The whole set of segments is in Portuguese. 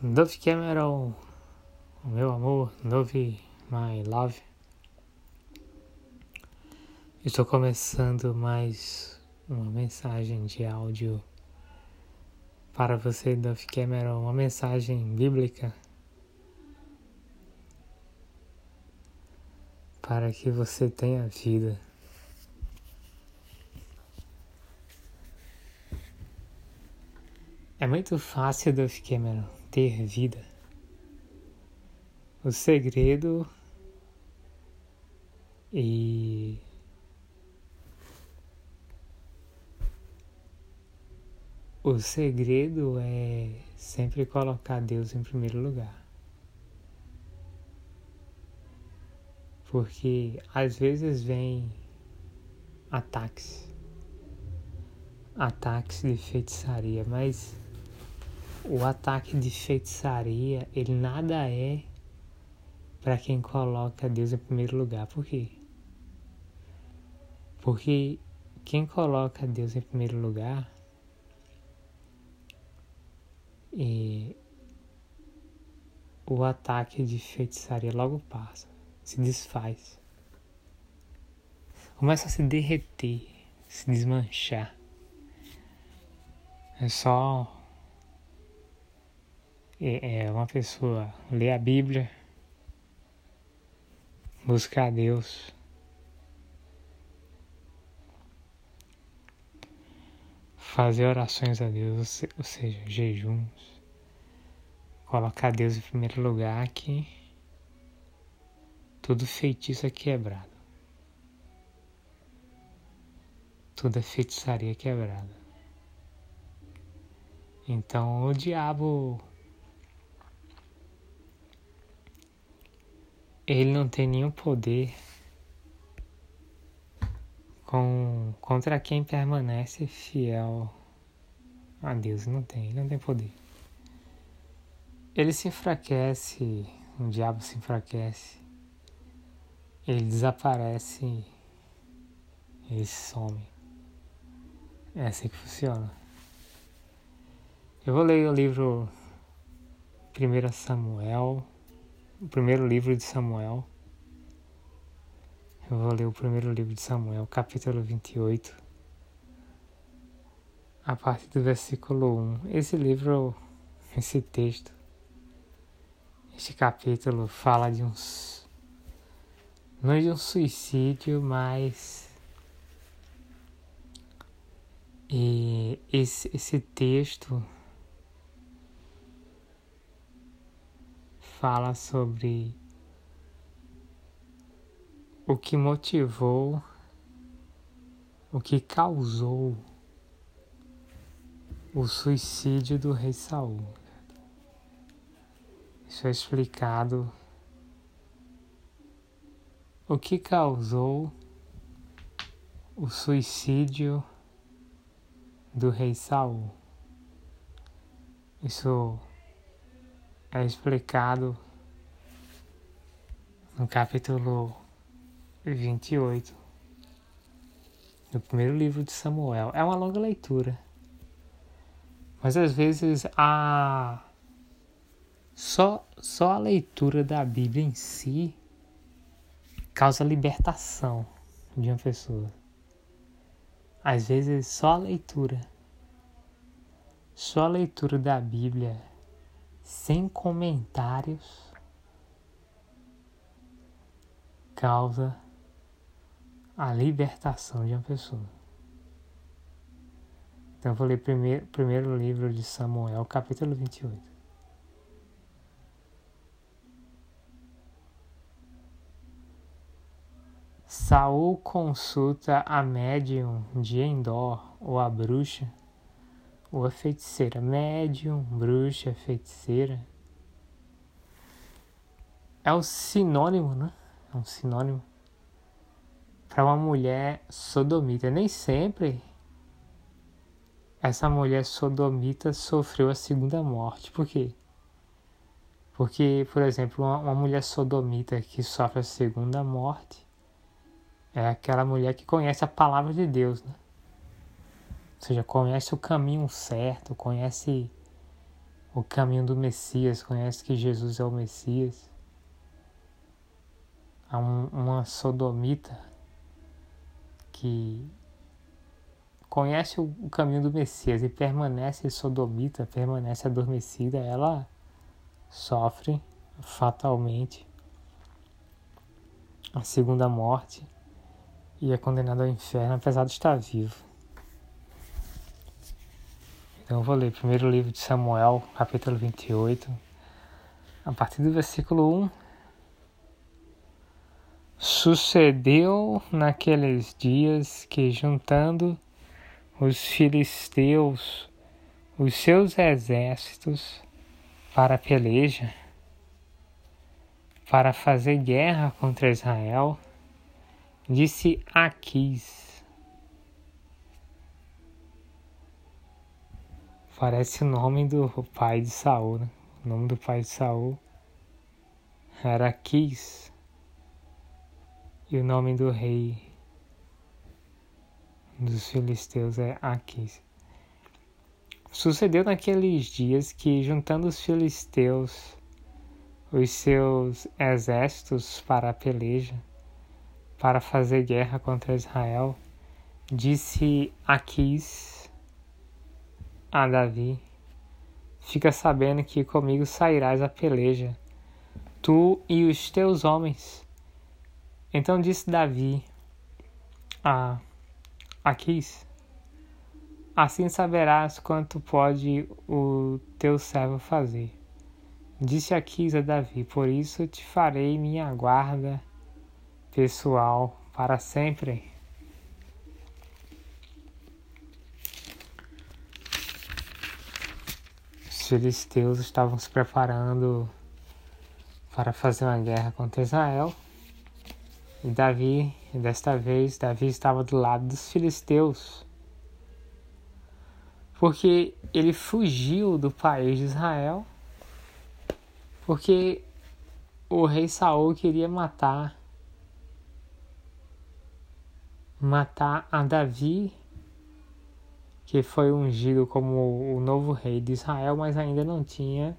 Dove Cameron, o meu amor, Dove My Love. Estou começando mais uma mensagem de áudio para você, Dove Cameron, uma mensagem bíblica para que você tenha vida. É muito fácil, Dove Cameron ter vida. O segredo e o segredo é sempre colocar Deus em primeiro lugar. Porque às vezes vem ataques, ataques de feitiçaria, mas o ataque de feitiçaria, ele nada é para quem coloca Deus em primeiro lugar. Por quê? Porque quem coloca Deus em primeiro lugar e o ataque de feitiçaria logo passa, se desfaz. Começa a se derreter, se desmanchar. É só é, é uma pessoa ler a Bíblia, buscar Deus, fazer orações a Deus, ou seja, jejuns, colocar Deus em primeiro lugar que tudo feitiço é quebrado. Toda feitiçaria é quebrada. Então o diabo ele não tem nenhum poder com, contra quem permanece fiel a Deus. Não tem, não tem poder. Ele se enfraquece, o diabo se enfraquece, ele desaparece, ele some. É assim que funciona. Eu vou ler o livro 1 Samuel o primeiro livro de Samuel. Eu vou ler o primeiro livro de Samuel, capítulo 28, a partir do versículo 1. Esse livro, esse texto, este capítulo fala de uns. não de um suicídio, mas. E esse, esse texto fala sobre o que motivou, o que causou o suicídio do rei Saul. Isso é explicado o que causou o suicídio do rei Saul. Isso é explicado no capítulo 28 do primeiro livro de Samuel. É uma longa leitura, mas às vezes a só, só a leitura da Bíblia em si causa libertação de uma pessoa. Às vezes só a leitura, só a leitura da Bíblia sem comentários causa a libertação de uma pessoa. Então eu vou ler primeiro, primeiro livro de Samuel, capítulo 28. Saul consulta a médium de Endor, ou a bruxa, ou a feiticeira, médium, bruxa, feiticeira. É um sinônimo, né? É um sinônimo para uma mulher sodomita. Nem sempre essa mulher sodomita sofreu a segunda morte. Por quê? Porque, por exemplo, uma, mulher sodomita que sofre a segunda morte é aquela mulher que conhece a palavra de Deus, né? Ou seja, conhece o caminho certo, conhece o caminho do Messias, conhece que Jesus é o Messias. Há um, uma sodomita que conhece o, o caminho do Messias e permanece sodomita, permanece adormecida, ela sofre fatalmente a segunda morte e é condenada ao inferno apesar de estar vivo. Então eu vou ler primeiro livro de Samuel, capítulo 28, a partir do versículo 1. Sucedeu naqueles dias que, juntando os filisteus os seus exércitos para a peleja, para fazer guerra contra Israel, disse Aquis. Parece o nome do pai de Saul, né? O nome do pai de Saul era Aquis. E o nome do rei dos filisteus é Aquis. Sucedeu naqueles dias que, juntando os filisteus, os seus exércitos para a peleja, para fazer guerra contra Israel, disse Aquis a Davi: Fica sabendo que comigo sairás a peleja, tu e os teus homens então disse Davi a Aquis: Assim saberás quanto pode o teu servo fazer. Disse Aquis a Davi: Por isso te farei minha guarda pessoal para sempre. Os filisteus estavam se preparando para fazer uma guerra contra Israel. E Davi, desta vez, Davi estava do lado dos filisteus. Porque ele fugiu do país de Israel. Porque o rei Saul queria matar matar a Davi, que foi ungido como o novo rei de Israel, mas ainda não tinha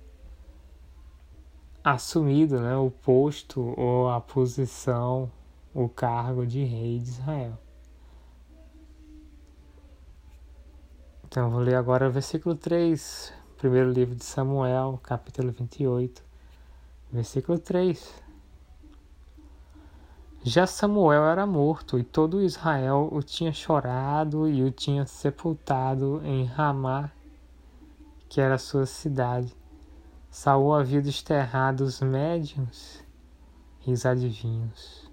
assumido né, o posto ou a posição o cargo de rei de Israel. Então eu vou ler agora o versículo 3, primeiro livro de Samuel, capítulo 28, versículo 3. Já Samuel era morto e todo Israel o tinha chorado e o tinha sepultado em Ramá, que era sua cidade. Saul havia desterrado os médiuns e os adivinhos.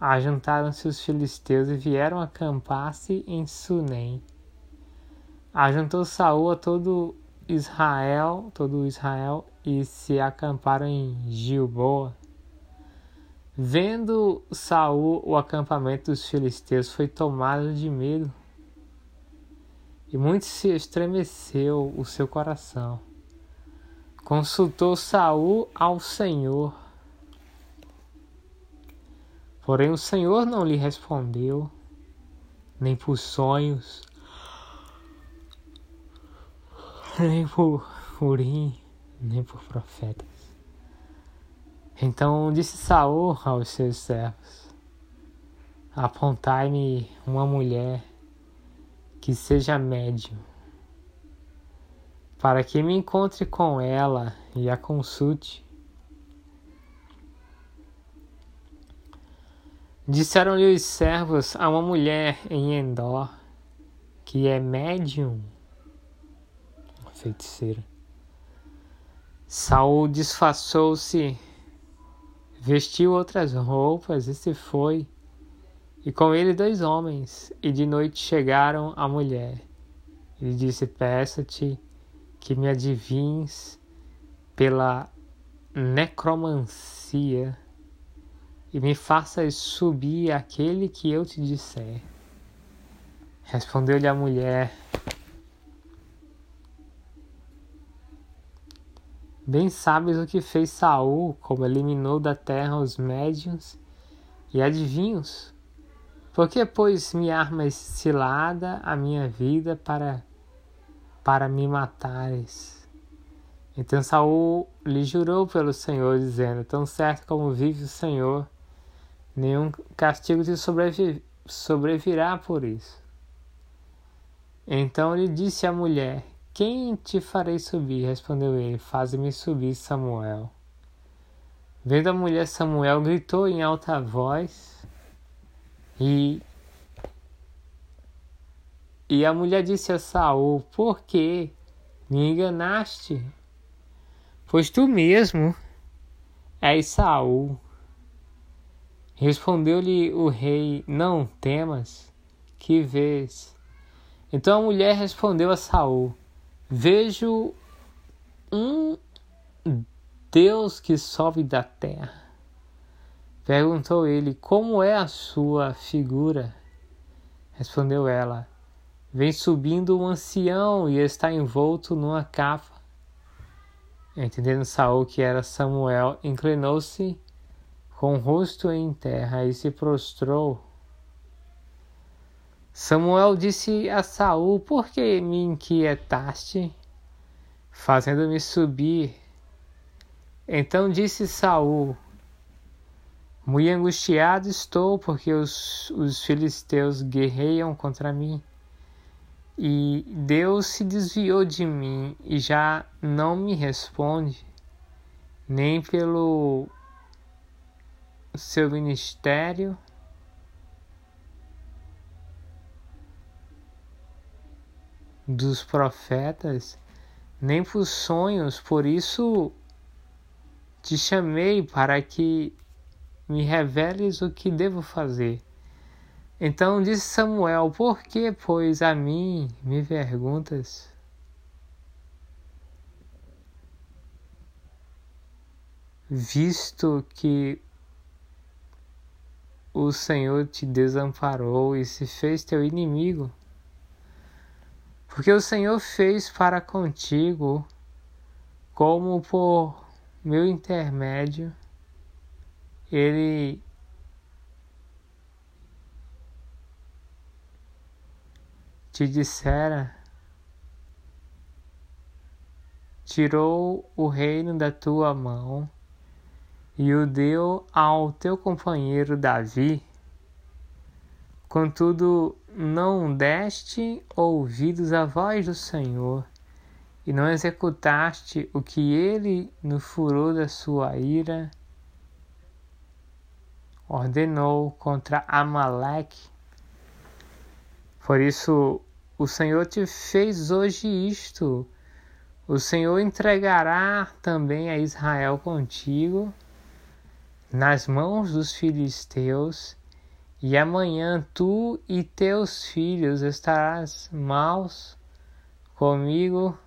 Ajuntaram-se os filisteus e vieram acampar-se em Sunem. Ajuntou Saul a todo Israel, todo Israel, e se acamparam em Gilboa. Vendo Saul o acampamento dos filisteus, foi tomado de medo. E muito se estremeceu o seu coração. Consultou Saul ao Senhor Porém o Senhor não lhe respondeu, nem por sonhos, nem por urim, nem por profetas. Então disse Saul aos seus servos: Apontai-me uma mulher que seja médium, para que me encontre com ela e a consulte Disseram-lhe os servos a uma mulher em Endor, que é médium, feiticeira. Saul disfarçou-se, vestiu outras roupas e se foi, e com ele dois homens, e de noite chegaram a mulher. Ele disse: Peço-te que me adivinhes pela necromancia e me faças subir aquele que eu te disser. Respondeu-lhe a mulher: Bem sabes o que fez Saul, como eliminou da terra os médiuns e adivinhos. Por que, pois, me armas cilada a minha vida para, para me matares? Então Saul lhe jurou pelo Senhor, dizendo: Tão certo como vive o Senhor, nenhum castigo te sobrevi sobrevirá por isso. Então lhe disse a mulher: Quem te farei subir? Respondeu ele: Faze-me subir, Samuel. Vendo a mulher, Samuel gritou em alta voz e e a mulher disse a Saul: Por que me enganaste? Pois tu mesmo és Saul. Respondeu-lhe o rei: Não temas, que vês? Então a mulher respondeu a Saul: Vejo um Deus que sobe da terra. Perguntou ele: Como é a sua figura? Respondeu ela: Vem subindo um ancião e está envolto numa capa Entendendo Saul que era Samuel, inclinou-se com o rosto em terra e se prostrou. Samuel disse a Saul: Por que me inquietaste, fazendo-me subir? Então disse Saul: Muito angustiado estou, porque os, os filisteus guerreiam contra mim. E Deus se desviou de mim e já não me responde, nem pelo seu ministério. Dos profetas, nem por sonhos, por isso te chamei para que me reveles o que devo fazer. Então disse Samuel: Por que, pois, a mim me perguntas? Visto que o Senhor te desamparou e se fez teu inimigo, porque o Senhor fez para contigo, como por meu intermédio, ele te dissera, tirou o reino da tua mão e o deu ao teu companheiro Davi. Contudo, não deste ouvidos à voz do Senhor, e não executaste o que ele, no furor da sua ira, ordenou contra Amaleque. Por isso, o Senhor te fez hoje isto. O Senhor entregará também a Israel contigo nas mãos dos filisteus, e amanhã tu e teus filhos estarás maus comigo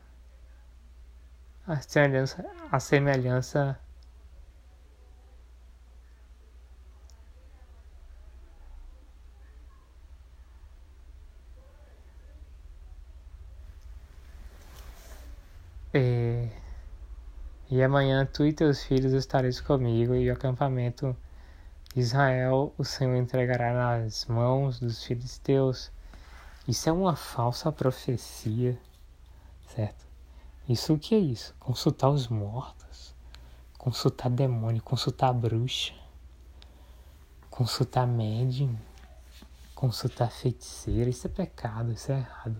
a semelhança, a semelhança E, e amanhã tu e teus filhos estareis comigo, e o acampamento Israel o Senhor entregará nas mãos dos filisteus. Isso é uma falsa profecia, certo? Isso o que é isso? Consultar os mortos, consultar demônio, consultar bruxa, consultar médium, consultar feiticeira, isso é pecado, isso é errado.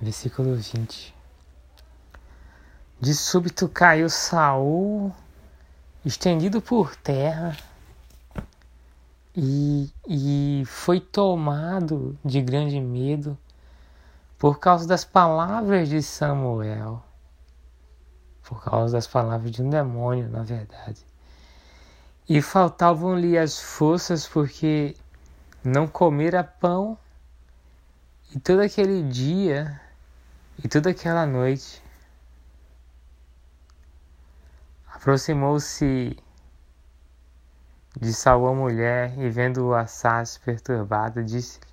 Versículo 20. De súbito caiu Saul, estendido por terra, e, e foi tomado de grande medo por causa das palavras de Samuel, por causa das palavras de um demônio, na verdade. E faltavam-lhe as forças porque não comera pão, e todo aquele dia e toda aquela noite Aproximou-se de Saul a mulher e vendo o assaz perturbado, disse-lhe: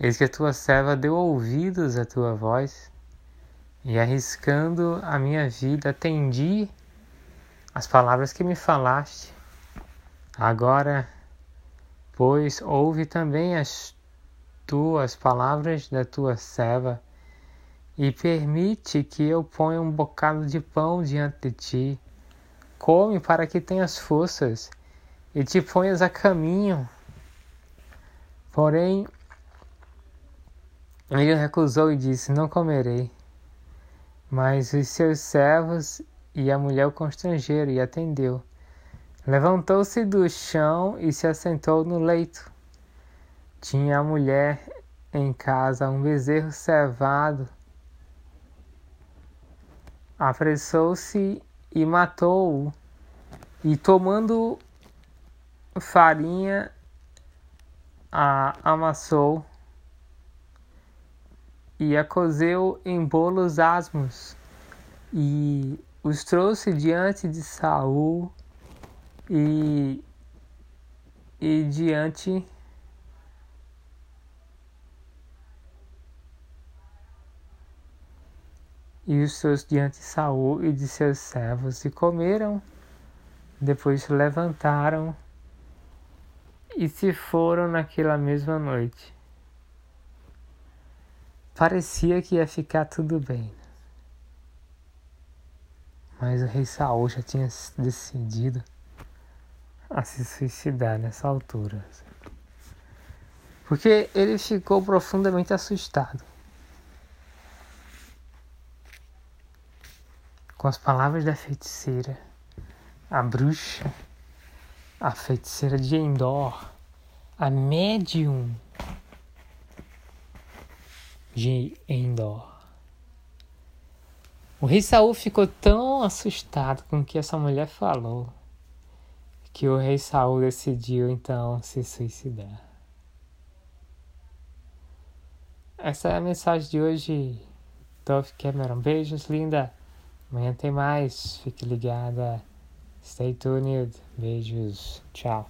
Eis que a tua serva deu ouvidos à tua voz, e arriscando a minha vida, atendi as palavras que me falaste. Agora, pois, ouve também as tuas palavras da tua serva e permite que eu ponha um bocado de pão diante de ti. Come para que tenhas forças e te ponhas a caminho. Porém, ele recusou e disse: Não comerei. Mas os seus servos e a mulher o constrangeram e atendeu. Levantou-se do chão e se assentou no leito. Tinha a mulher em casa um bezerro cevado. Apressou-se e matou-o, e tomando farinha, a amassou e a cozeu em bolos asmos. E os trouxe diante de Saul e, e diante e os seus diante de Saul e de seus servos e comeram depois se levantaram e se foram naquela mesma noite Parecia que ia ficar tudo bem. Mas o rei Saul já tinha decidido a se suicidar nessa altura. Porque ele ficou profundamente assustado. Com as palavras da feiticeira, a bruxa, a feiticeira de Endor, a médium de Endor. O rei Saul ficou tão assustado com o que essa mulher falou que o rei Saul decidiu então se suicidar. Essa é a mensagem de hoje. Dove Cameron. Beijos, linda. Amanhã tem mais. Fique ligada. Stay tuned. Beijos. Tchau.